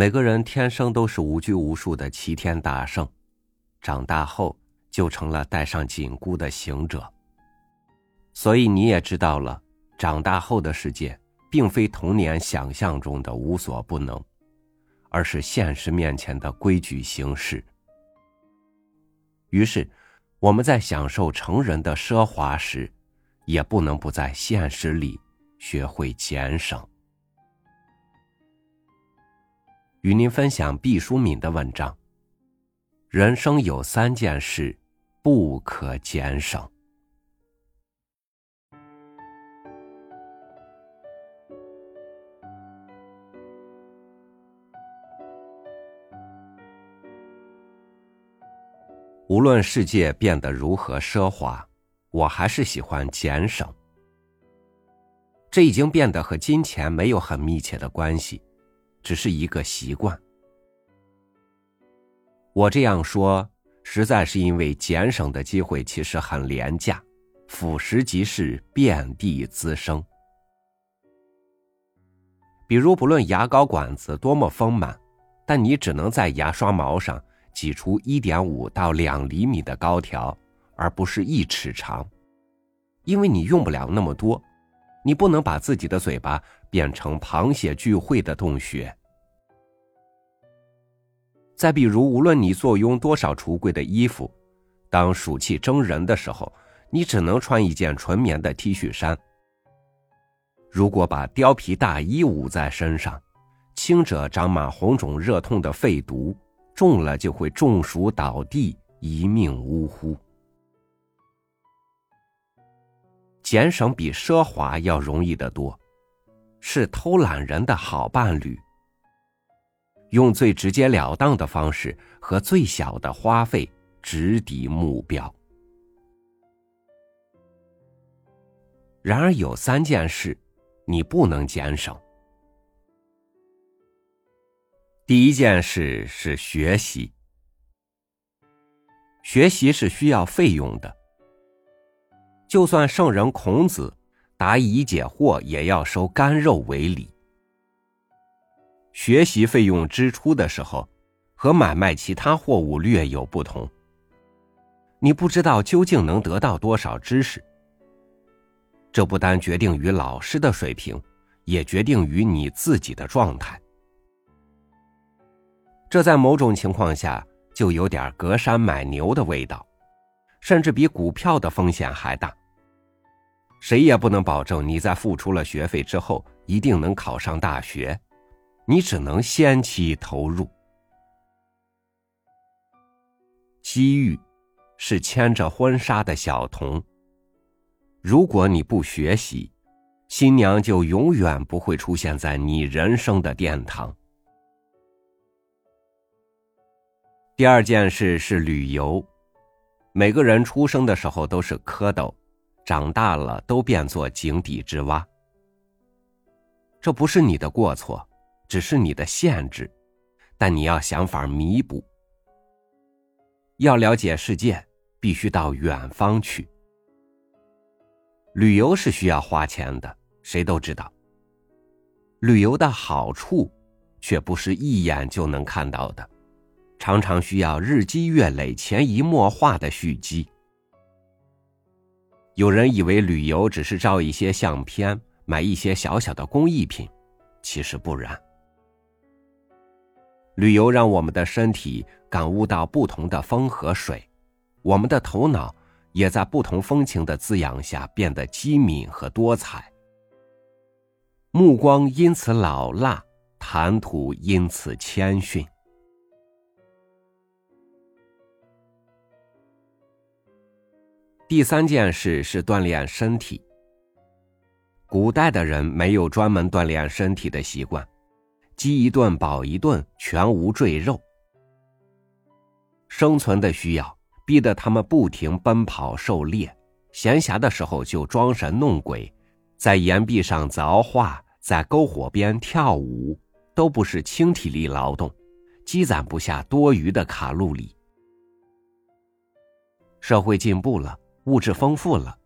每个人天生都是无拘无束的齐天大圣，长大后就成了戴上紧箍的行者。所以你也知道了，长大后的世界并非童年想象中的无所不能，而是现实面前的规矩形式。于是，我们在享受成人的奢华时，也不能不在现实里学会俭省。与您分享毕淑敏的文章：人生有三件事不可俭省。无论世界变得如何奢华，我还是喜欢俭省。这已经变得和金钱没有很密切的关系。只是一个习惯。我这样说，实在是因为俭省的机会其实很廉价，腐蚀即是遍地滋生。比如，不论牙膏管子多么丰满，但你只能在牙刷毛上挤出一点五到两厘米的膏条，而不是一尺长，因为你用不了那么多。你不能把自己的嘴巴变成螃蟹聚会的洞穴。再比如，无论你坐拥多少橱柜的衣服，当暑气蒸人的时候，你只能穿一件纯棉的 T 恤衫。如果把貂皮大衣捂在身上，轻者长满红肿热痛的肺毒，重了就会中暑倒地，一命呜呼。俭省比奢华要容易得多，是偷懒人的好伴侣。用最直截了当的方式和最小的花费直抵目标。然而有三件事，你不能减省。第一件事是学习，学习是需要费用的。就算圣人孔子答疑解惑，也要收干肉为礼。学习费用支出的时候，和买卖其他货物略有不同。你不知道究竟能得到多少知识，这不单决定于老师的水平，也决定于你自己的状态。这在某种情况下就有点隔山买牛的味道，甚至比股票的风险还大。谁也不能保证你在付出了学费之后一定能考上大学，你只能先期投入。机遇是牵着婚纱的小童，如果你不学习，新娘就永远不会出现在你人生的殿堂。第二件事是旅游，每个人出生的时候都是蝌蚪。长大了都变作井底之蛙，这不是你的过错，只是你的限制，但你要想法弥补。要了解世界，必须到远方去。旅游是需要花钱的，谁都知道。旅游的好处，却不是一眼就能看到的，常常需要日积月累、潜移默化的蓄积。有人以为旅游只是照一些相片，买一些小小的工艺品，其实不然。旅游让我们的身体感悟到不同的风和水，我们的头脑也在不同风情的滋养下变得机敏和多彩，目光因此老辣，谈吐因此谦逊。第三件事是锻炼身体。古代的人没有专门锻炼身体的习惯，饥一顿饱一顿，全无赘肉。生存的需要逼得他们不停奔跑狩猎，闲暇的时候就装神弄鬼，在岩壁上凿画，在篝火边跳舞，都不是轻体力劳动，积攒不下多余的卡路里。社会进步了。物质丰富了，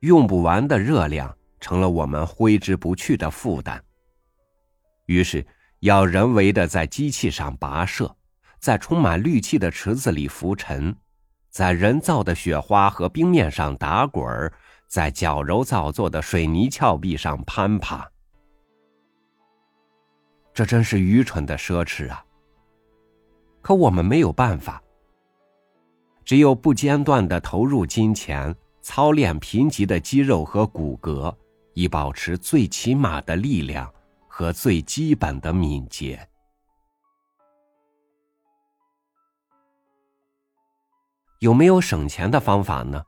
用不完的热量成了我们挥之不去的负担。于是，要人为的在机器上跋涉，在充满氯气的池子里浮沉，在人造的雪花和冰面上打滚儿，在矫揉造作的水泥峭壁上攀爬。这真是愚蠢的奢侈啊！可我们没有办法，只有不间断的投入金钱，操练贫瘠的肌肉和骨骼，以保持最起码的力量。和最基本的敏捷，有没有省钱的方法呢？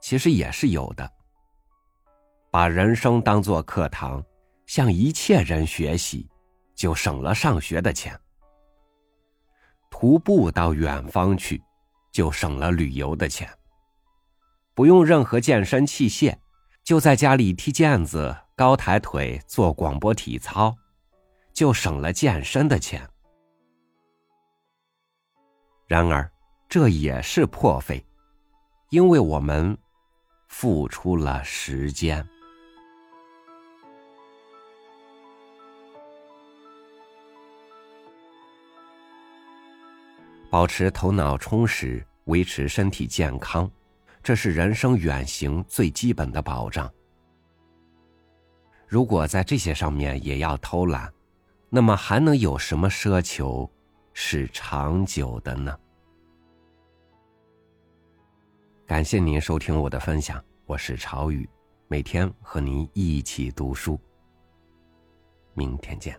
其实也是有的。把人生当作课堂，向一切人学习，就省了上学的钱。徒步到远方去，就省了旅游的钱。不用任何健身器械，就在家里踢毽子。高抬腿做广播体操，就省了健身的钱。然而，这也是破费，因为我们付出了时间。保持头脑充实，维持身体健康，这是人生远行最基本的保障。如果在这些上面也要偷懒，那么还能有什么奢求是长久的呢？感谢您收听我的分享，我是朝雨，每天和您一起读书。明天见。